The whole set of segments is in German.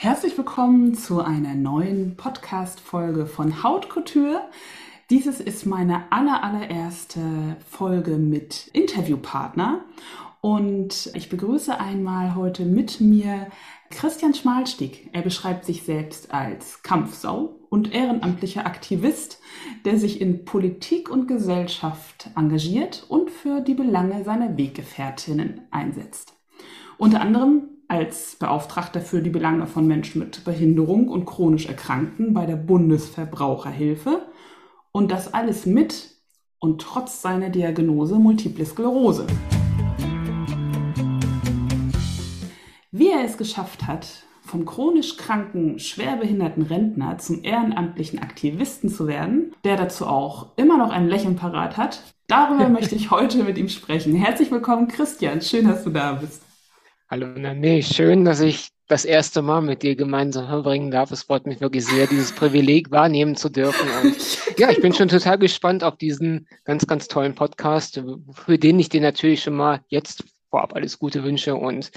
Herzlich willkommen zu einer neuen Podcast-Folge von Haut Couture. Dieses ist meine aller, allererste Folge mit Interviewpartner und ich begrüße einmal heute mit mir Christian Schmalstieg. Er beschreibt sich selbst als Kampfsau und ehrenamtlicher Aktivist, der sich in Politik und Gesellschaft engagiert und für die Belange seiner Weggefährtinnen einsetzt. Unter anderem als Beauftragter für die Belange von Menschen mit Behinderung und chronisch Erkrankten bei der Bundesverbraucherhilfe und das alles mit und trotz seiner Diagnose Multiple Sklerose. Wie er es geschafft hat, vom chronisch kranken, schwerbehinderten Rentner zum ehrenamtlichen Aktivisten zu werden, der dazu auch immer noch ein Lächeln parat hat, darüber möchte ich heute mit ihm sprechen. Herzlich willkommen, Christian. Schön, dass du da bist. Hallo, nee, schön, dass ich das erste Mal mit dir gemeinsam verbringen darf. Es freut mich wirklich sehr, dieses Privileg wahrnehmen zu dürfen. Und ja, ich bin schon total gespannt auf diesen ganz, ganz tollen Podcast, für den ich dir natürlich schon mal jetzt vorab alles Gute wünsche. Und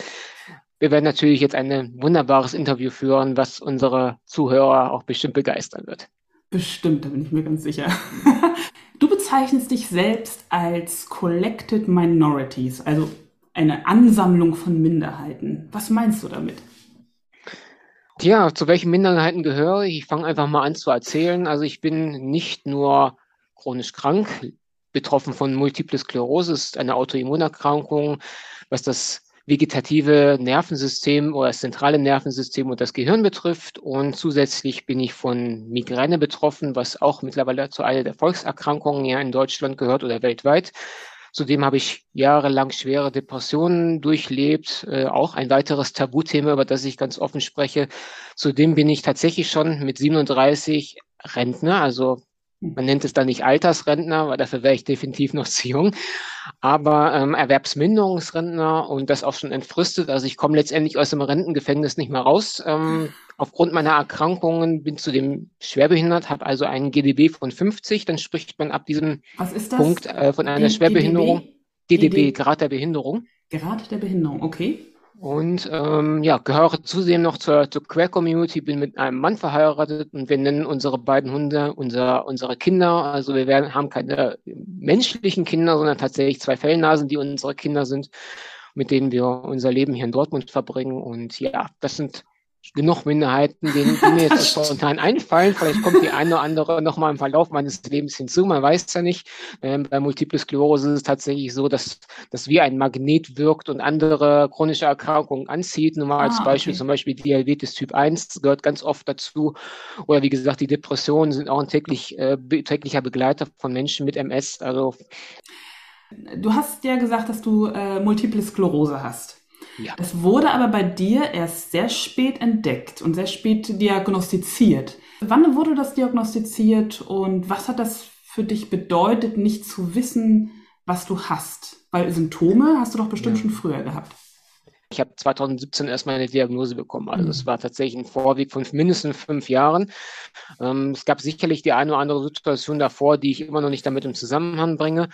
wir werden natürlich jetzt ein wunderbares Interview führen, was unsere Zuhörer auch bestimmt begeistern wird. Bestimmt, da bin ich mir ganz sicher. Du bezeichnest dich selbst als Collected Minorities, also eine Ansammlung von Minderheiten. Was meinst du damit? Tja, zu welchen Minderheiten gehöre ich? Ich fange einfach mal an zu erzählen. Also ich bin nicht nur chronisch krank, betroffen von Multiple Sklerose, ist eine Autoimmunerkrankung, was das vegetative Nervensystem oder das zentrale Nervensystem und das Gehirn betrifft. Und zusätzlich bin ich von Migräne betroffen, was auch mittlerweile zu einer der Volkserkrankungen ja in Deutschland gehört oder weltweit. Zudem habe ich jahrelang schwere Depressionen durchlebt, äh, auch ein weiteres Tabuthema, über das ich ganz offen spreche. Zudem bin ich tatsächlich schon mit 37 Rentner, also man nennt es dann nicht Altersrentner, weil dafür wäre ich definitiv noch zu jung, aber ähm, Erwerbsminderungsrentner und das auch schon entfristet. Also ich komme letztendlich aus dem Rentengefängnis nicht mehr raus. Ähm, aufgrund meiner Erkrankungen bin zudem schwerbehindert, habe also einen GDB von 50. Dann spricht man ab diesem Punkt äh, von einer Schwerbehinderung. DDB, DDB, Grad der Behinderung. Grad der Behinderung, okay. Und ähm, ja, gehöre zudem noch zur, zur Queer-Community, bin mit einem Mann verheiratet und wir nennen unsere beiden Hunde unser, unsere Kinder. Also wir werden, haben keine menschlichen Kinder, sondern tatsächlich zwei Fellnasen, die unsere Kinder sind, mit denen wir unser Leben hier in Dortmund verbringen. Und ja, das sind genug Minderheiten, denen, die mir jetzt spontan einfallen. Vielleicht kommt die eine oder andere nochmal im Verlauf meines Lebens hinzu. Man weiß es ja nicht. Ähm, bei Multiple Sklerose ist es tatsächlich so, dass das wie ein Magnet wirkt und andere chronische Erkrankungen anzieht. Nur mal ah, als Beispiel, okay. zum Beispiel Diabetes Typ 1 gehört ganz oft dazu. Oder wie gesagt, die Depressionen sind auch ein täglich, äh, täglicher Begleiter von Menschen mit MS. Also Du hast ja gesagt, dass du äh, Multiple Sklerose hast. Ja. Es wurde aber bei dir erst sehr spät entdeckt und sehr spät diagnostiziert. Wann wurde das diagnostiziert und was hat das für dich bedeutet, nicht zu wissen, was du hast? Weil Symptome hast du doch bestimmt ja. schon früher gehabt. Ich habe 2017 erst meine Diagnose bekommen. Also es mhm. war tatsächlich ein Vorweg von mindestens fünf Jahren. Ähm, es gab sicherlich die eine oder andere Situation davor, die ich immer noch nicht damit im Zusammenhang bringe.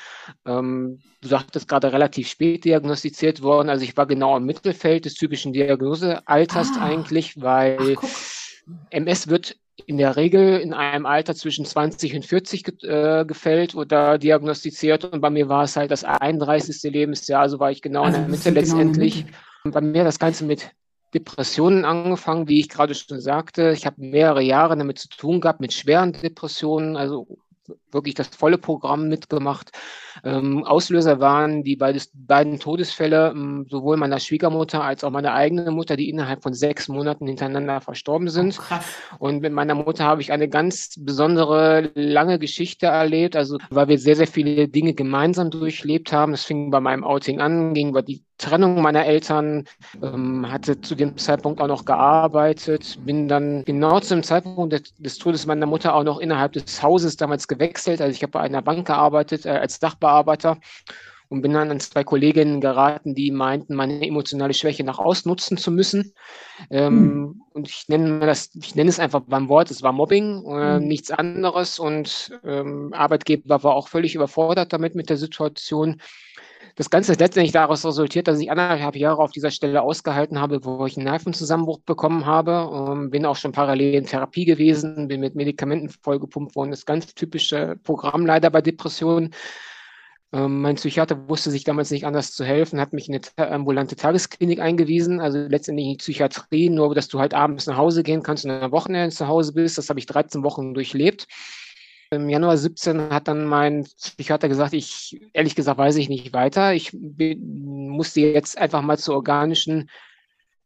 Ähm, du sagtest gerade relativ spät diagnostiziert worden. Also ich war genau im Mittelfeld des typischen Diagnosealters ah. eigentlich, weil Ach, MS wird in der Regel in einem Alter zwischen 20 und 40 ge äh, gefällt oder diagnostiziert. Und bei mir war es halt das 31. Lebensjahr, also war ich genau also in der Mitte letztendlich. Genau bei mir das Ganze mit Depressionen angefangen, wie ich gerade schon sagte. Ich habe mehrere Jahre damit zu tun gehabt, mit schweren Depressionen, also wirklich das volle Programm mitgemacht. Ähm, Auslöser waren die beides, beiden Todesfälle, ähm, sowohl meiner Schwiegermutter als auch meiner eigenen Mutter, die innerhalb von sechs Monaten hintereinander verstorben sind. Oh, und mit meiner Mutter habe ich eine ganz besondere, lange Geschichte erlebt, also weil wir sehr, sehr viele Dinge gemeinsam durchlebt haben. Das fing bei meinem Outing an, ging über die Trennung meiner Eltern, ähm, hatte zu dem Zeitpunkt auch noch gearbeitet, bin dann genau zu dem Zeitpunkt des, des, Todes meiner Mutter auch noch innerhalb des Hauses damals gewechselt. Also ich habe bei einer Bank gearbeitet äh, als Dachbearbeiter und bin dann an zwei Kolleginnen geraten, die meinten, meine emotionale Schwäche nach ausnutzen zu müssen. Ähm, mhm. Und ich nenne das, ich nenne es einfach beim Wort, es war Mobbing, äh, mhm. nichts anderes. Und ähm, Arbeitgeber war auch völlig überfordert damit mit der Situation. Das Ganze ist letztendlich daraus resultiert, dass ich anderthalb Jahre auf dieser Stelle ausgehalten habe, wo ich einen Nervenzusammenbruch bekommen habe. Ähm, bin auch schon parallel in Therapie gewesen, bin mit Medikamenten vollgepumpt worden. Das ganz typische Programm leider bei Depressionen. Ähm, mein Psychiater wusste sich damals nicht anders zu helfen, hat mich in eine ambulante Tagesklinik eingewiesen, also letztendlich in die Psychiatrie, nur dass du halt abends nach Hause gehen kannst und am Wochenende zu Hause bist. Das habe ich 13 Wochen durchlebt. Im Januar 17 hat dann mein Psychiater gesagt, ich, ehrlich gesagt, weiß ich nicht weiter. Ich musste jetzt einfach mal zu organischen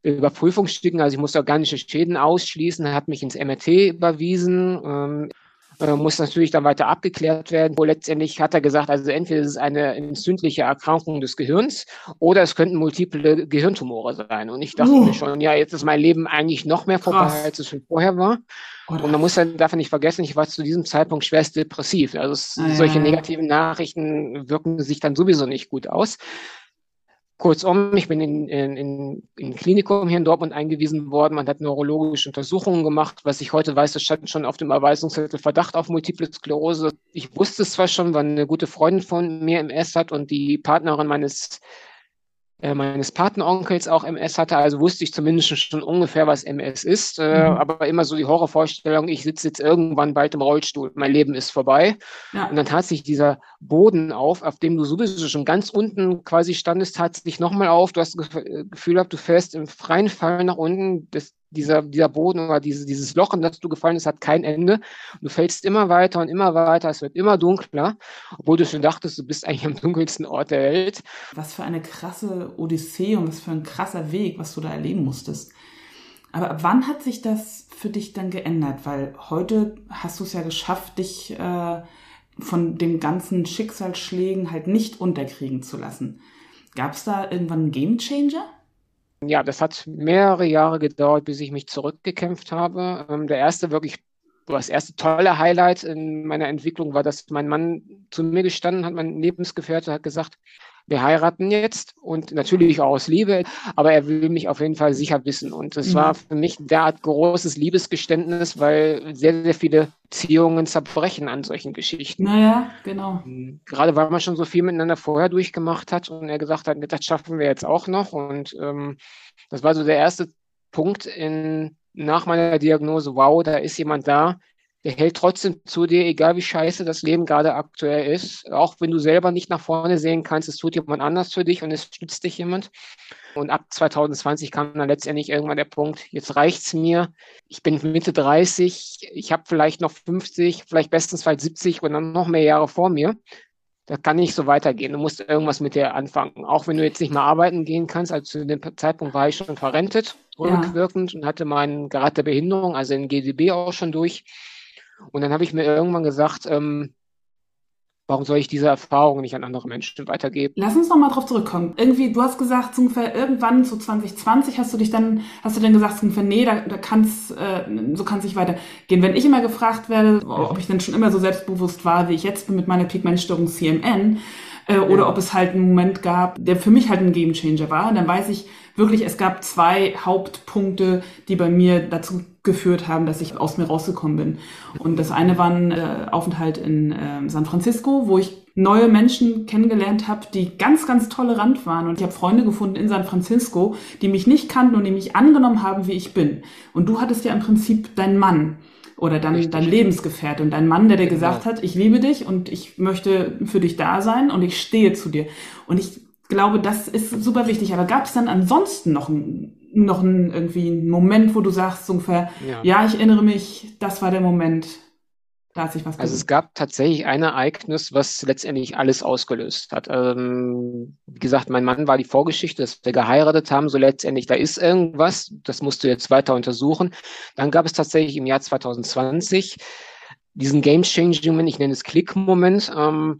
Überprüfungsstücken, also ich musste organische Schäden ausschließen, er hat mich ins MRT überwiesen. Äh, muss natürlich dann weiter abgeklärt werden. Wo letztendlich hat er gesagt, also entweder ist es eine entzündliche Erkrankung des Gehirns oder es könnten multiple Gehirntumore sein. Und ich dachte uh. mir schon, ja, jetzt ist mein Leben eigentlich noch mehr vorbei, Krass. als es schon vorher war. Oder? Und man muss dann davon nicht vergessen, ich war zu diesem Zeitpunkt schwerst depressiv. Also es, ah, solche ja. negativen Nachrichten wirken sich dann sowieso nicht gut aus. Kurzum, ich bin in, in, in, in Klinikum hier in Dortmund eingewiesen worden. Man hat neurologische Untersuchungen gemacht. Was ich heute weiß, das stand schon auf dem Erweisungszettel Verdacht auf Multiple Sklerose. Ich wusste es zwar schon, weil eine gute Freundin von mir MS hat und die Partnerin meines äh, meines Patenonkels auch MS hatte, also wusste ich zumindest schon ungefähr, was MS ist. Äh, mhm. Aber immer so die Horrorvorstellung, ich sitze jetzt irgendwann bald im Rollstuhl, mein Leben ist vorbei. Ja. Und dann tat sich dieser Boden auf, auf dem du sowieso schon ganz unten quasi standest, tat sich nochmal auf. Du hast das Gefühl gehabt, du fährst im freien Fall nach unten. Das, dieser, dieser Boden oder dieses, dieses Loch, in das du gefallen bist, hat kein Ende. Du fällst immer weiter und immer weiter, es wird immer dunkler, obwohl du schon dachtest, du bist eigentlich am dunkelsten Ort der Welt. Was für eine krasse Odyssee und was für ein krasser Weg, was du da erleben musstest. Aber wann hat sich das für dich dann geändert? Weil heute hast du es ja geschafft, dich äh, von den ganzen Schicksalsschlägen halt nicht unterkriegen zu lassen. Gab es da irgendwann einen Gamechanger? Ja, das hat mehrere Jahre gedauert, bis ich mich zurückgekämpft habe. Ähm, der erste wirklich, das erste tolle Highlight in meiner Entwicklung war, dass mein Mann zu mir gestanden hat, mein Lebensgefährte hat gesagt, wir heiraten jetzt und natürlich auch aus Liebe, aber er will mich auf jeden Fall sicher wissen. Und es mhm. war für mich derart großes Liebesgeständnis, weil sehr, sehr viele Beziehungen zerbrechen an solchen Geschichten. Naja, genau. Gerade weil man schon so viel miteinander vorher durchgemacht hat und er gesagt hat, das schaffen wir jetzt auch noch. Und ähm, das war so der erste Punkt in, nach meiner Diagnose, wow, da ist jemand da, der hält trotzdem zu dir, egal wie scheiße das Leben gerade aktuell ist. Auch wenn du selber nicht nach vorne sehen kannst, es tut jemand anders für dich und es stützt dich jemand. Und ab 2020 kam dann letztendlich irgendwann der Punkt, jetzt reicht's mir. Ich bin Mitte 30, ich habe vielleicht noch 50, vielleicht bestensfalls 70 und dann noch mehr Jahre vor mir. Das kann nicht so weitergehen. Du musst irgendwas mit dir anfangen. Auch wenn du jetzt nicht mehr arbeiten gehen kannst. Also zu dem Zeitpunkt war ich schon verrentet, rückwirkend ja. und hatte meinen Grad der Behinderung, also in GDB auch schon durch. Und dann habe ich mir irgendwann gesagt, ähm, warum soll ich diese Erfahrung nicht an andere Menschen weitergeben? Lass uns nochmal drauf zurückkommen. Irgendwie, du hast gesagt, so ungefähr irgendwann zu so 2020 hast du dich dann, hast du dann gesagt, so ungefähr, nee, da, da kann's, äh, so kann es nicht weitergehen. Wenn ich immer gefragt werde, ob ich denn schon immer so selbstbewusst war, wie ich jetzt bin mit meiner Pigmentstörung CMN, äh, oder ja. ob es halt einen Moment gab, der für mich halt ein Gamechanger war, dann weiß ich wirklich, es gab zwei Hauptpunkte, die bei mir dazu geführt haben, dass ich aus mir rausgekommen bin. Und das eine war ein äh, Aufenthalt in äh, San Francisco, wo ich neue Menschen kennengelernt habe, die ganz, ganz tolerant waren. Und ich habe Freunde gefunden in San Francisco, die mich nicht kannten und die mich angenommen haben, wie ich bin. Und du hattest ja im Prinzip deinen Mann oder dann dein Lebensgefährte und dein Mann, der dir genau. gesagt hat, ich liebe dich und ich möchte für dich da sein und ich stehe zu dir. Und ich glaube, das ist super wichtig. Aber gab es dann ansonsten noch ein noch ein, irgendwie ein Moment, wo du sagst, so ungefähr, ja. ja, ich erinnere mich, das war der Moment. Da hat sich was Also es gab tatsächlich ein Ereignis, was letztendlich alles ausgelöst hat. Ähm, wie gesagt, mein Mann war die Vorgeschichte, dass wir geheiratet haben. So letztendlich, da ist irgendwas. Das musst du jetzt weiter untersuchen. Dann gab es tatsächlich im Jahr 2020 diesen Game-Changing-Moment, ich nenne es Klick-Moment, ähm,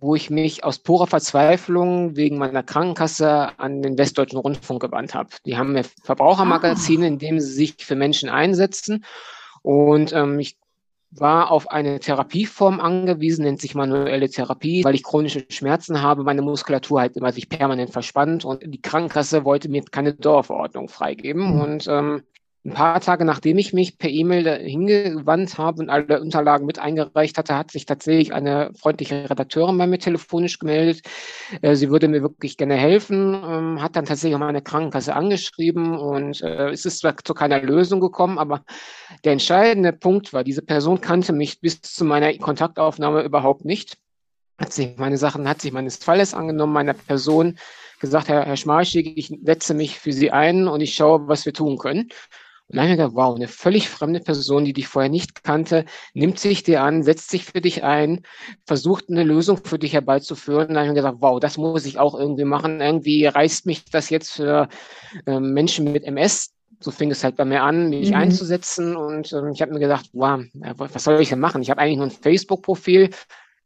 wo ich mich aus purer Verzweiflung wegen meiner Krankenkasse an den Westdeutschen Rundfunk gewandt habe. Die haben mir Verbrauchermagazine, ah. in dem sie sich für Menschen einsetzen. Und ähm, ich war auf eine Therapieform angewiesen, nennt sich manuelle Therapie, weil ich chronische Schmerzen habe, meine Muskulatur halt immer sich permanent verspannt und die Krankenkasse wollte mir keine Dauerverordnung freigeben. Mhm. Und ähm, ein paar Tage nachdem ich mich per E-Mail hingewandt habe und alle Unterlagen mit eingereicht hatte, hat sich tatsächlich eine freundliche Redakteurin bei mir telefonisch gemeldet. Äh, sie würde mir wirklich gerne helfen, ähm, hat dann tatsächlich auch meine Krankenkasse angeschrieben und äh, es ist zwar zu keiner Lösung gekommen, aber der entscheidende Punkt war, diese Person kannte mich bis zu meiner Kontaktaufnahme überhaupt nicht, hat sich meine Sachen, hat sich meines Falles angenommen, meiner Person gesagt, Herr, Herr Schmarschig, ich setze mich für Sie ein und ich schaue, was wir tun können. Und dann habe ich gedacht, wow, eine völlig fremde Person, die dich vorher nicht kannte, nimmt sich dir an, setzt sich für dich ein, versucht eine Lösung für dich herbeizuführen. Und dann habe ich gesagt, wow, das muss ich auch irgendwie machen. Irgendwie reißt mich das jetzt für äh, Menschen mit MS so fing es halt bei mir an, mich mhm. einzusetzen. Und ähm, ich habe mir gedacht, wow, was soll ich denn machen? Ich habe eigentlich nur ein Facebook-Profil,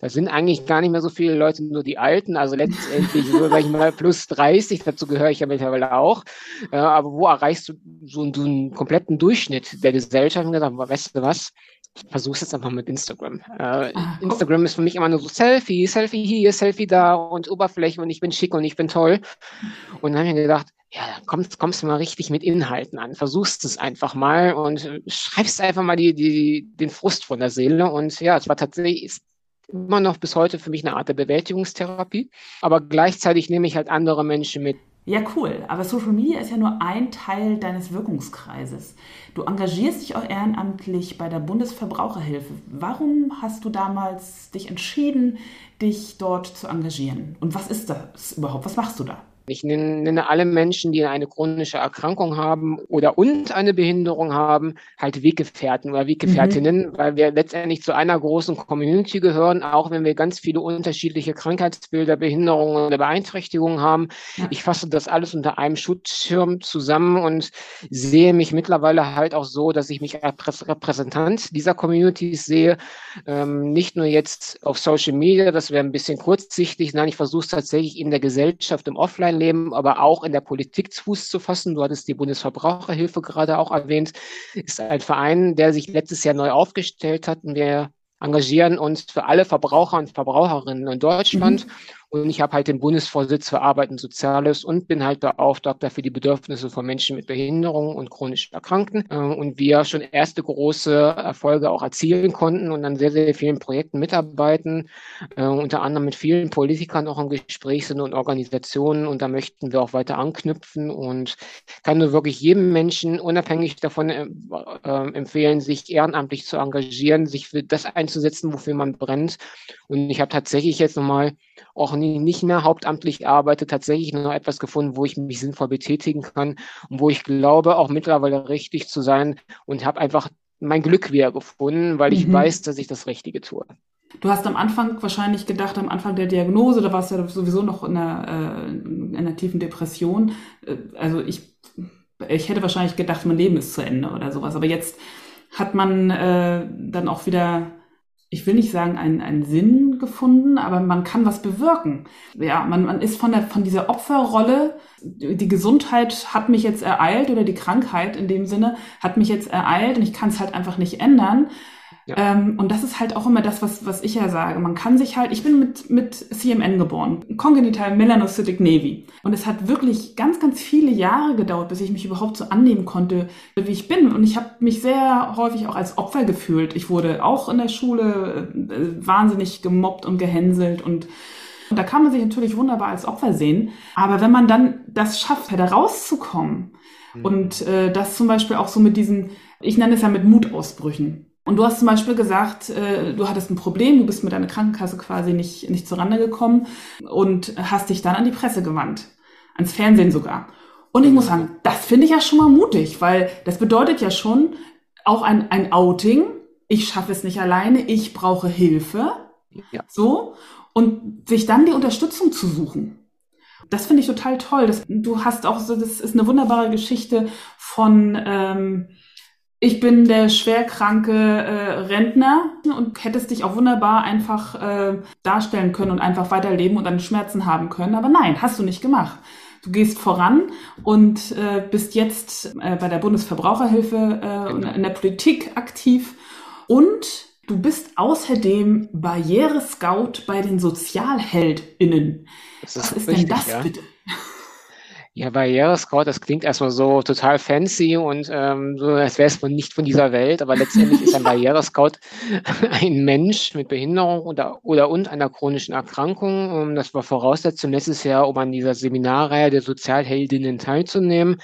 da sind eigentlich gar nicht mehr so viele Leute, nur die Alten. Also letztendlich sag ich mal plus 30, dazu gehöre ich ja mittlerweile auch. Äh, aber wo erreichst du so, so einen kompletten Durchschnitt der Gesellschaft? Und gesagt, weißt du was? Ich versuche jetzt einfach mit Instagram. Äh, ah, Instagram ist für mich immer nur so Selfie, Selfie hier, Selfie da und Oberfläche und ich bin schick und ich bin toll. Und dann habe ich mir gedacht, ja, kommst, kommst du mal richtig mit Inhalten an. Versuchst es einfach mal und schreibst einfach mal die, die, den Frust von der Seele. Und ja, es war tatsächlich, immer noch bis heute für mich eine Art der Bewältigungstherapie. Aber gleichzeitig nehme ich halt andere Menschen mit. Ja, cool. Aber Social Media ist ja nur ein Teil deines Wirkungskreises. Du engagierst dich auch ehrenamtlich bei der Bundesverbraucherhilfe. Warum hast du damals dich entschieden, dich dort zu engagieren? Und was ist das überhaupt? Was machst du da? Ich nenne alle Menschen, die eine chronische Erkrankung haben oder und eine Behinderung haben, halt Weggefährten oder Weggefährtinnen, mhm. weil wir letztendlich zu einer großen Community gehören, auch wenn wir ganz viele unterschiedliche Krankheitsbilder, Behinderungen oder Beeinträchtigungen haben. Ich fasse das alles unter einem Schutzschirm zusammen und sehe mich mittlerweile halt auch so, dass ich mich als Repräsentant dieser Communities sehe. Ähm, nicht nur jetzt auf Social Media, das wäre ein bisschen kurzsichtig, nein, ich versuche es tatsächlich in der Gesellschaft im Offline Leben, aber auch in der Politik Fuß zu fassen. Du hattest die Bundesverbraucherhilfe gerade auch erwähnt, ist ein Verein, der sich letztes Jahr neu aufgestellt hat und wir engagieren uns für alle Verbraucher und Verbraucherinnen in Deutschland. Mhm. Und ich habe halt den Bundesvorsitz für Arbeit und Soziales und bin halt Beauftragter für die Bedürfnisse von Menschen mit Behinderungen und chronisch Erkrankten. Äh, und wir schon erste große Erfolge auch erzielen konnten und an sehr, sehr vielen Projekten mitarbeiten, äh, unter anderem mit vielen Politikern auch im Gespräch sind und Organisationen. Und da möchten wir auch weiter anknüpfen und kann nur wirklich jedem Menschen unabhängig davon äh, empfehlen, sich ehrenamtlich zu engagieren, sich für das einzusetzen, wofür man brennt. Und ich habe tatsächlich jetzt nochmal auch nicht mehr hauptamtlich arbeite, tatsächlich noch etwas gefunden, wo ich mich sinnvoll betätigen kann und wo ich glaube, auch mittlerweile richtig zu sein und habe einfach mein Glück wieder gefunden, weil ich mhm. weiß, dass ich das Richtige tue. Du hast am Anfang wahrscheinlich gedacht, am Anfang der Diagnose, da warst du ja sowieso noch in einer, äh, in einer tiefen Depression. Äh, also ich, ich hätte wahrscheinlich gedacht, mein Leben ist zu Ende oder sowas. Aber jetzt hat man äh, dann auch wieder ich will nicht sagen, einen, einen Sinn gefunden, aber man kann was bewirken. Ja, man, man ist von, der, von dieser Opferrolle, die Gesundheit hat mich jetzt ereilt oder die Krankheit in dem Sinne hat mich jetzt ereilt und ich kann es halt einfach nicht ändern. Ja. Ähm, und das ist halt auch immer das, was, was ich ja sage. Man kann sich halt, ich bin mit, mit CMN geboren, Congenital Melanocytic Navy. Und es hat wirklich ganz, ganz viele Jahre gedauert, bis ich mich überhaupt so annehmen konnte, wie ich bin. Und ich habe mich sehr häufig auch als Opfer gefühlt. Ich wurde auch in der Schule äh, wahnsinnig gemobbt und gehänselt und und da kann man sich natürlich wunderbar als Opfer sehen. Aber wenn man dann das schafft, da rauszukommen mhm. und äh, das zum Beispiel auch so mit diesen, ich nenne es ja mit Mutausbrüchen. Und du hast zum Beispiel gesagt, äh, du hattest ein Problem, du bist mit deiner Krankenkasse quasi nicht, nicht zurande gekommen und hast dich dann an die Presse gewandt. Ans Fernsehen sogar. Und ich muss sagen, das finde ich ja schon mal mutig, weil das bedeutet ja schon auch ein, ein Outing, ich schaffe es nicht alleine, ich brauche Hilfe. Ja. So. Und sich dann die Unterstützung zu suchen. Das finde ich total toll. Das, du hast auch so, das ist eine wunderbare Geschichte von, ähm, ich bin der schwerkranke äh, Rentner und hättest dich auch wunderbar einfach äh, darstellen können und einfach weiterleben und deine Schmerzen haben können. Aber nein, hast du nicht gemacht. Du gehst voran und äh, bist jetzt äh, bei der Bundesverbraucherhilfe äh, genau. in der Politik aktiv und du bist außerdem Barrierescout bei den SozialheldInnen. Das ist Was ist richtig, denn das ja. bitte? Ja, Barrierescout, das klingt erstmal so total fancy und ähm, so, als wäre es von, nicht von dieser Welt, aber letztendlich ist ein Barrierescout ein Mensch mit Behinderung oder, oder und einer chronischen Erkrankung. Ähm, das war Voraussetzung letztes Jahr, um an dieser Seminarreihe der Sozialheldinnen teilzunehmen.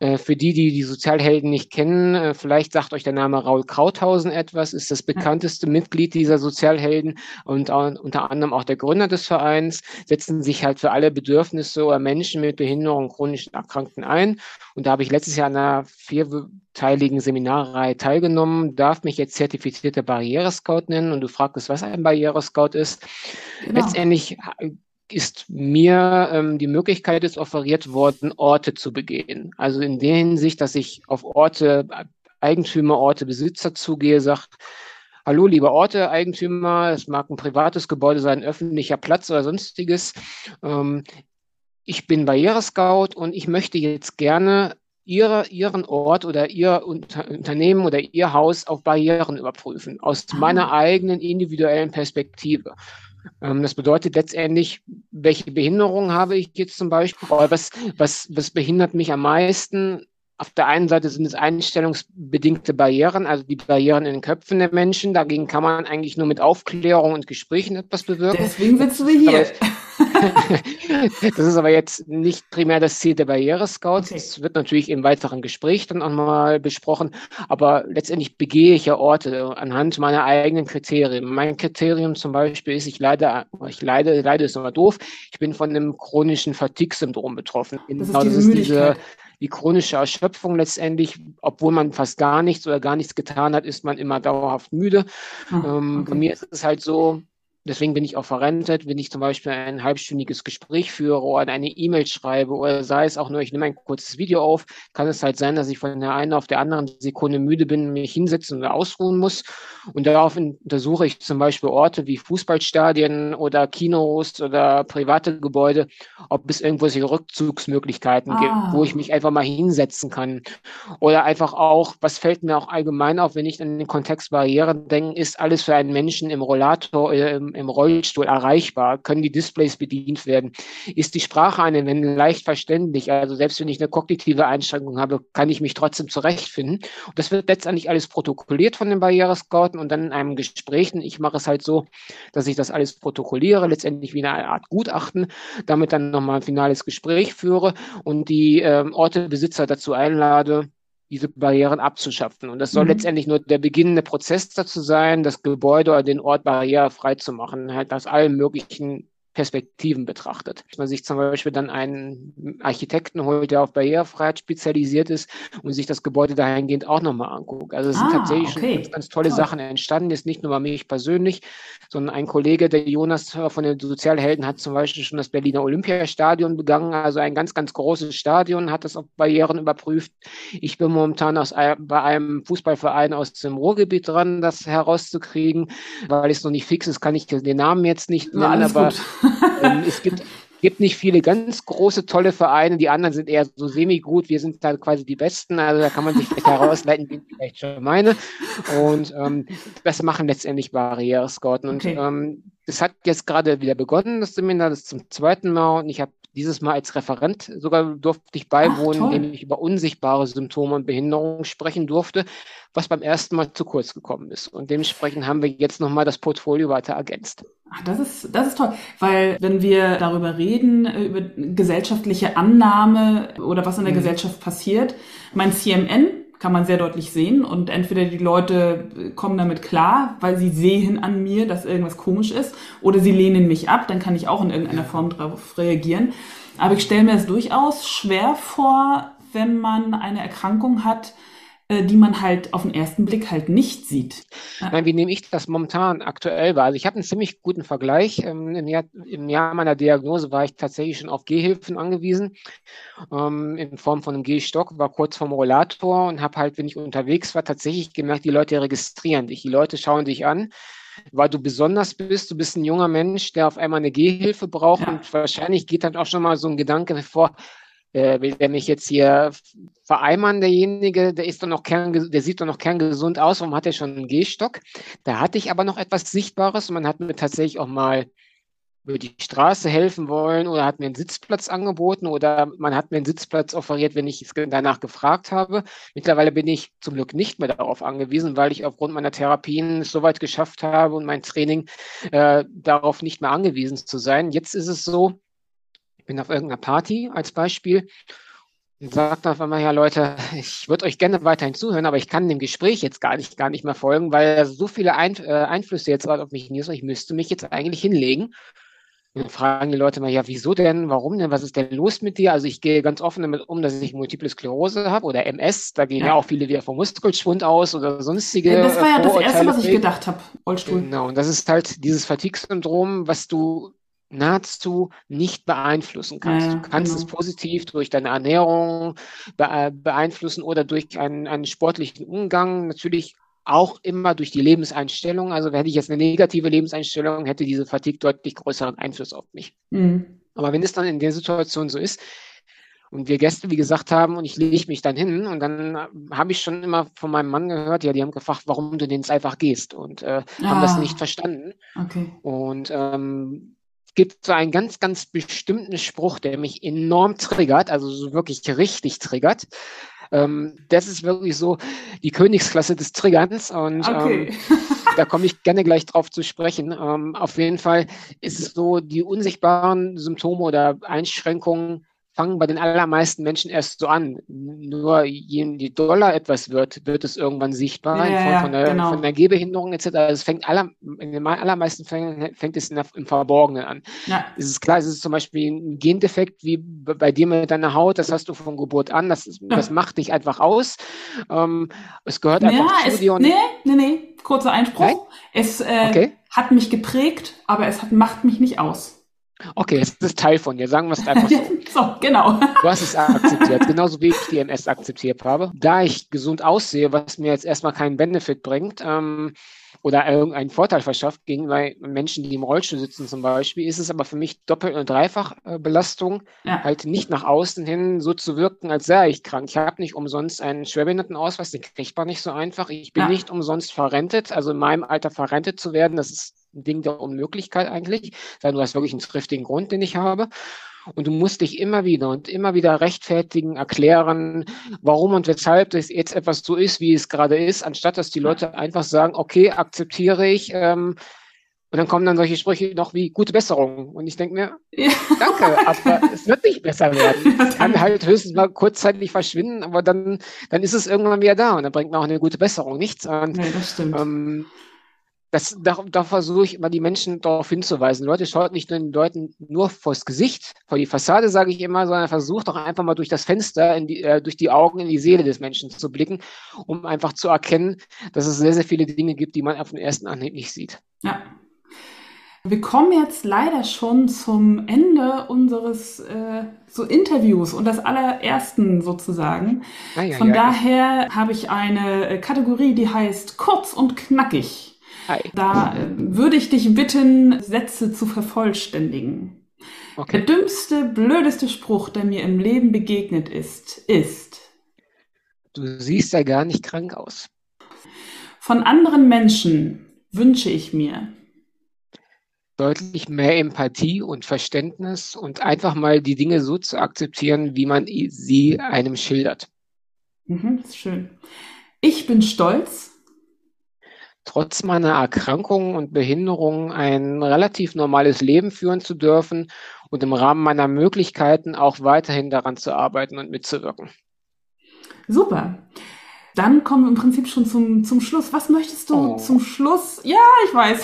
Äh, für die, die die Sozialhelden nicht kennen, äh, vielleicht sagt euch der Name Raul Krauthausen etwas, ist das bekannteste Mitglied dieser Sozialhelden und unter anderem auch der Gründer des Vereins, setzen sich halt für alle Bedürfnisse oder Menschen mit Behinderung, chronischen Erkrankten ein. Und da habe ich letztes Jahr an einer vierteiligen Seminarreihe teilgenommen, darf mich jetzt zertifizierter Barrierescout nennen und du fragst, was ein Barrierescout ist. Genau. Letztendlich ist mir ähm, die Möglichkeit ist offeriert worden, Orte zu begehen. Also in der Hinsicht, dass ich auf Orte, Eigentümer, Orte, Besitzer zugehe, sage, hallo, liebe Orte, Eigentümer, es mag ein privates Gebäude sein, öffentlicher Platz oder sonstiges. Ähm, ich bin Barrierescout und ich möchte jetzt gerne ihre, Ihren Ort oder Ihr Unter Unternehmen oder Ihr Haus auf Barrieren überprüfen, aus ah. meiner eigenen individuellen Perspektive. Ähm, das bedeutet letztendlich, welche Behinderung habe ich jetzt zum Beispiel? Was, was, was behindert mich am meisten? Auf der einen Seite sind es einstellungsbedingte Barrieren, also die Barrieren in den Köpfen der Menschen. Dagegen kann man eigentlich nur mit Aufklärung und Gesprächen etwas bewirken. Deswegen sitzen wir hier. das ist aber jetzt nicht primär das Ziel der Barriere-Scouts. Okay. Das wird natürlich im weiteren Gespräch dann auch mal besprochen. Aber letztendlich begehe ich ja Orte anhand meiner eigenen Kriterien. Mein Kriterium zum Beispiel ist, ich leide, ich leide, leide ist immer doof. Ich bin von einem chronischen Fatigue-Syndrom betroffen. Das genau, ist diese, das ist diese die chronische Erschöpfung letztendlich, obwohl man fast gar nichts oder gar nichts getan hat, ist man immer dauerhaft müde. Ähm, okay. Bei mir ist es halt so, Deswegen bin ich auch verrentet, wenn ich zum Beispiel ein halbstündiges Gespräch führe oder eine E-Mail schreibe oder sei es auch nur, ich nehme ein kurzes Video auf, kann es halt sein, dass ich von der einen auf der anderen Sekunde müde bin, mich hinsetzen oder ausruhen muss. Und darauf untersuche ich zum Beispiel Orte wie Fußballstadien oder Kinos oder private Gebäude, ob es irgendwelche Rückzugsmöglichkeiten ah. gibt, wo ich mich einfach mal hinsetzen kann. Oder einfach auch, was fällt mir auch allgemein auf, wenn ich an den Kontext Barrieren denke, ist alles für einen Menschen im Rollator, äh, im im Rollstuhl erreichbar? Können die Displays bedient werden? Ist die Sprache anwenden leicht verständlich? Also selbst wenn ich eine kognitive Einschränkung habe, kann ich mich trotzdem zurechtfinden. Und das wird letztendlich alles protokolliert von den Barrierescouten und dann in einem Gespräch. Ich mache es halt so, dass ich das alles protokolliere, letztendlich wie eine Art Gutachten, damit dann nochmal ein finales Gespräch führe und die ähm, Ortebesitzer dazu einlade, diese Barrieren abzuschaffen. Und das soll mhm. letztendlich nur der beginnende Prozess dazu sein, das Gebäude oder den Ort barrierefrei zu machen, halt aus allen möglichen Perspektiven betrachtet. Wenn man sich zum Beispiel dann einen Architekten holt, der auf Barrierefreiheit spezialisiert ist und sich das Gebäude dahingehend auch nochmal anguckt. Also es sind ah, tatsächlich okay. schon ganz, ganz tolle Toll. Sachen entstanden, jetzt nicht nur bei mich persönlich, sondern ein Kollege, der Jonas von den Sozialhelden, hat zum Beispiel schon das Berliner Olympiastadion begangen, also ein ganz, ganz großes Stadion, hat das auf Barrieren überprüft. Ich bin momentan aus, bei einem Fußballverein aus dem Ruhrgebiet dran, das herauszukriegen, weil es noch nicht fix ist, kann ich den Namen jetzt nicht nennen, ja, aber gut es gibt, gibt nicht viele ganz große, tolle Vereine. Die anderen sind eher so semi-gut. Wir sind da quasi die Besten. Also da kann man sich vielleicht herausleiten, wie ich vielleicht schon meine. Und ähm, das machen letztendlich Barriere-Scouten. Und okay. ähm, das hat jetzt gerade wieder begonnen, das Seminar, das zum zweiten Mal. Und ich habe dieses Mal als Referent sogar durfte ich beiwohnen, Ach, indem ich über unsichtbare Symptome und Behinderungen sprechen durfte, was beim ersten Mal zu kurz gekommen ist. Und dementsprechend haben wir jetzt nochmal das Portfolio weiter ergänzt. Ach, das ist, das ist toll, weil wenn wir darüber reden, über gesellschaftliche Annahme oder was in der mhm. Gesellschaft passiert, mein CMN kann man sehr deutlich sehen und entweder die Leute kommen damit klar, weil sie sehen an mir, dass irgendwas komisch ist, oder sie lehnen mich ab, dann kann ich auch in irgendeiner Form darauf reagieren. Aber ich stelle mir es durchaus schwer vor, wenn man eine Erkrankung hat, äh, die man halt auf den ersten Blick halt nicht sieht. Nein, wie nehme ich das momentan aktuell wahr? Also ich habe einen ziemlich guten Vergleich. Ähm, Im Jahr, Im Jahr meiner Diagnose war ich tatsächlich schon auf Gehhilfen angewiesen, ähm, in Form von einem Gehstock, war kurz vorm Rollator und habe halt, wenn ich unterwegs war, tatsächlich gemerkt, die Leute registrieren dich, die Leute schauen dich an weil du besonders bist. Du bist ein junger Mensch, der auf einmal eine Gehhilfe braucht ja. und wahrscheinlich geht dann auch schon mal so ein Gedanke vor, äh, will der mich jetzt hier vereimern, derjenige, der ist doch noch kern, der sieht doch noch kerngesund aus, warum hat er schon einen Gehstock? Da hatte ich aber noch etwas Sichtbares und man hat mir tatsächlich auch mal über die Straße helfen wollen oder hat mir einen Sitzplatz angeboten oder man hat mir einen Sitzplatz offeriert, wenn ich danach gefragt habe. Mittlerweile bin ich zum Glück nicht mehr darauf angewiesen, weil ich aufgrund meiner Therapien es soweit geschafft habe und mein Training äh, darauf nicht mehr angewiesen zu sein. Jetzt ist es so, ich bin auf irgendeiner Party als Beispiel und sagt auf einmal, ja Leute, ich würde euch gerne weiterhin zuhören, aber ich kann dem Gespräch jetzt gar nicht, gar nicht mehr folgen, weil so viele Ein äh, Einflüsse jetzt auf mich sind. Ich müsste mich jetzt eigentlich hinlegen dann fragen die Leute mal, ja, wieso denn? Warum denn? Was ist denn los mit dir? Also ich gehe ganz offen damit um, dass ich Multiple Sklerose habe oder MS. Da gehen ja. ja auch viele wieder vom Muskelschwund aus oder sonstige. Das war ja das Erste, was ich gedacht habe, Rollstuhl. Genau, und das ist halt dieses Fatigue-Syndrom, was du nahezu nicht beeinflussen kannst. Ja, du kannst genau. es positiv durch deine Ernährung beeinflussen oder durch einen, einen sportlichen Umgang. Natürlich auch immer durch die Lebenseinstellung. Also hätte ich jetzt eine negative Lebenseinstellung, hätte diese Fatigue deutlich größeren Einfluss auf mich. Mhm. Aber wenn es dann in der Situation so ist, und wir Gäste, wie gesagt haben, und ich lege mich dann hin und dann habe ich schon immer von meinem Mann gehört, ja, die haben gefragt, warum du denn jetzt einfach gehst und äh, ah. haben das ah. nicht verstanden. Okay. Und ähm, gibt so einen ganz, ganz bestimmten Spruch, der mich enorm triggert, also so wirklich richtig triggert. Ähm, das ist wirklich so die Königsklasse des Triggerns und okay. ähm, da komme ich gerne gleich drauf zu sprechen. Ähm, auf jeden Fall ist es so, die unsichtbaren Symptome oder Einschränkungen fangen bei den allermeisten Menschen erst so an. Nur je doller etwas wird, wird es irgendwann sichtbar ja, Form von der, genau. von der Gehbehinderung etc. Es fängt aller, in den allermeisten Fällen fängt es der, im Verborgenen an. Ja. Es ist klar, es ist zum Beispiel ein Gendefekt wie bei dir mit deiner Haut, das hast du von Geburt an, das, ist, das macht dich einfach aus. Ähm, es gehört einfach ja, zu es, dir. Und nee, nee, nee, kurzer Einspruch. Nein? Es äh, okay. hat mich geprägt, aber es hat, macht mich nicht aus. Okay, es ist Teil von dir, sagen wir es einfach so. so, genau. Du hast es akzeptiert, genauso wie ich die MS akzeptiert habe. Da ich gesund aussehe, was mir jetzt erstmal keinen Benefit bringt, ähm, oder irgendeinen Vorteil verschafft gegenüber Menschen, die im Rollstuhl sitzen zum Beispiel, ist es aber für mich doppelt und dreifach äh, Belastung, ja. halt nicht nach außen hin so zu wirken, als sei ich krank. Ich habe nicht umsonst einen Schwerbehindertenausweis, den kriegt man nicht so einfach. Ich bin ja. nicht umsonst verrentet, also in meinem Alter verrentet zu werden, das ist ein Ding der Unmöglichkeit eigentlich, weil du hast wirklich einen triftigen Grund, den ich habe. Und du musst dich immer wieder und immer wieder rechtfertigen, erklären, warum und weshalb das jetzt etwas so ist, wie es gerade ist, anstatt dass die Leute einfach sagen, okay, akzeptiere ich. Ähm, und dann kommen dann solche Sprüche noch wie gute Besserung. Und ich denke mir, ja. danke, aber es wird nicht besser werden. Es kann halt höchstens mal kurzzeitig verschwinden, aber dann, dann ist es irgendwann wieder da und dann bringt man auch eine gute Besserung nichts an. Nee, das stimmt. Ähm, das, da, da versuche ich immer die Menschen darauf hinzuweisen. Leute, schaut nicht nur den Leuten nur vors Gesicht, vor die Fassade, sage ich immer, sondern versucht doch einfach mal durch das Fenster, die, äh, durch die Augen in die Seele des Menschen zu blicken, um einfach zu erkennen, dass es sehr, sehr viele Dinge gibt, die man auf den ersten Anhieb nicht sieht. Ja. Wir kommen jetzt leider schon zum Ende unseres äh, so Interviews und das allerersten sozusagen. Ah, ja, Von ja, daher habe ich eine Kategorie, die heißt kurz und knackig. Hi. Da äh, würde ich dich bitten, Sätze zu vervollständigen. Okay. Der dümmste, blödeste Spruch, der mir im Leben begegnet ist, ist. Du siehst ja gar nicht krank aus. Von anderen Menschen wünsche ich mir. Deutlich mehr Empathie und Verständnis und einfach mal die Dinge so zu akzeptieren, wie man sie einem schildert. Mhm, ist schön. Ich bin stolz trotz meiner Erkrankung und Behinderung ein relativ normales Leben führen zu dürfen und im Rahmen meiner Möglichkeiten auch weiterhin daran zu arbeiten und mitzuwirken. Super. Dann kommen wir im Prinzip schon zum, zum Schluss. Was möchtest du oh. zum Schluss? Ja, ich weiß.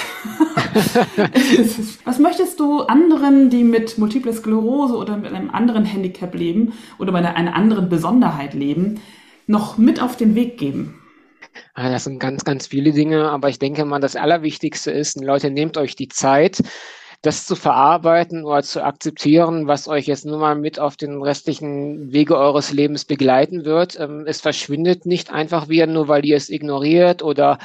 Was möchtest du anderen, die mit Multiple Sklerose oder mit einem anderen Handicap leben oder bei einer anderen Besonderheit leben, noch mit auf den Weg geben? Ah, das sind ganz, ganz viele Dinge, aber ich denke mal, das Allerwichtigste ist, Leute, nehmt euch die Zeit, das zu verarbeiten oder zu akzeptieren, was euch jetzt nur mal mit auf den restlichen Wege eures Lebens begleiten wird. Ähm, es verschwindet nicht einfach wieder, nur weil ihr es ignoriert oder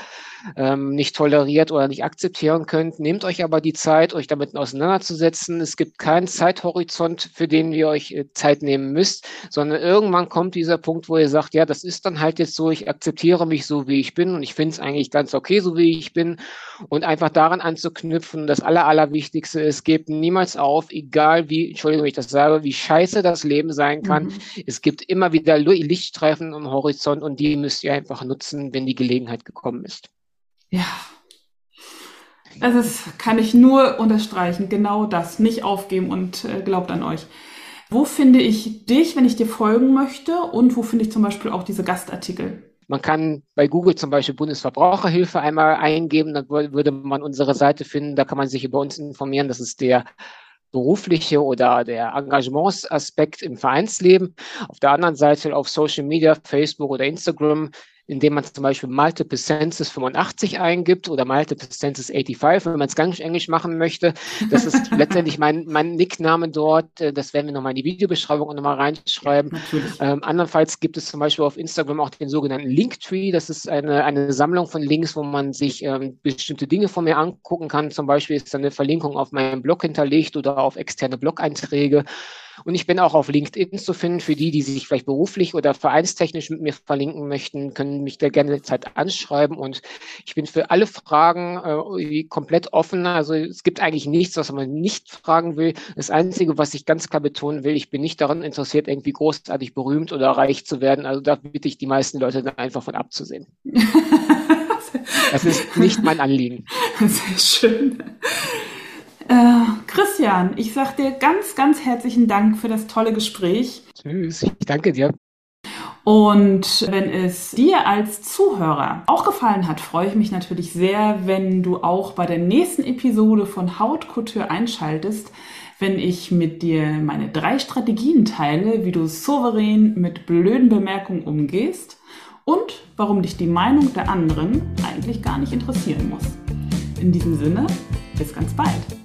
ähm, nicht toleriert oder nicht akzeptieren könnt. Nehmt euch aber die Zeit, euch damit auseinanderzusetzen. Es gibt keinen Zeithorizont, für den ihr euch äh, Zeit nehmen müsst, sondern irgendwann kommt dieser Punkt, wo ihr sagt, ja, das ist dann halt jetzt so, ich akzeptiere mich so, wie ich bin und ich finde es eigentlich ganz okay, so wie ich bin. Und einfach daran anzuknüpfen, das Aller, Allerwichtigste ist, gebt niemals auf, egal wie, Entschuldigung, ich das sage, wie scheiße das Leben sein kann. Mhm. Es gibt immer wieder Lichtstreifen am Horizont und die müsst ihr einfach nutzen, wenn die Gelegenheit gekommen ist. Ja. Also das kann ich nur unterstreichen. Genau das. Nicht aufgeben und äh, glaubt an euch. Wo finde ich dich, wenn ich dir folgen möchte? Und wo finde ich zum Beispiel auch diese Gastartikel? Man kann bei Google zum Beispiel Bundesverbraucherhilfe einmal eingeben, dann würde man unsere Seite finden, da kann man sich über uns informieren. Das ist der berufliche oder der Engagementsaspekt im Vereinsleben. Auf der anderen Seite auf Social Media, Facebook oder Instagram indem man zum Beispiel Multiple Senses 85 eingibt oder Multiple Senses 85, wenn man es ganz englisch machen möchte. Das ist letztendlich mein, mein Nickname dort. Äh, das werden wir nochmal in die Videobeschreibung nochmal reinschreiben. Ähm, andernfalls gibt es zum Beispiel auf Instagram auch den sogenannten Linktree. Das ist eine, eine Sammlung von Links, wo man sich ähm, bestimmte Dinge von mir angucken kann. Zum Beispiel ist da eine Verlinkung auf meinem Blog hinterlegt oder auf externe Blog-Einträge. Und ich bin auch auf LinkedIn zu finden. Für die, die sich vielleicht beruflich oder vereinstechnisch mit mir verlinken möchten, können mich da gerne Zeit anschreiben. Und ich bin für alle Fragen äh, komplett offen. Also es gibt eigentlich nichts, was man nicht fragen will. Das Einzige, was ich ganz klar betonen will, ich bin nicht daran interessiert, irgendwie großartig berühmt oder reich zu werden. Also da bitte ich die meisten Leute dann einfach von abzusehen. das ist nicht mein Anliegen. Sehr schön. Äh, Christian, ich sag dir ganz, ganz herzlichen Dank für das tolle Gespräch. Tschüss, ich danke dir. Und wenn es dir als Zuhörer auch gefallen hat, freue ich mich natürlich sehr, wenn du auch bei der nächsten Episode von Hautkultur einschaltest, wenn ich mit dir meine drei Strategien teile, wie du souverän mit blöden Bemerkungen umgehst und warum dich die Meinung der anderen eigentlich gar nicht interessieren muss. In diesem Sinne, bis ganz bald.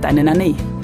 deine Nanne.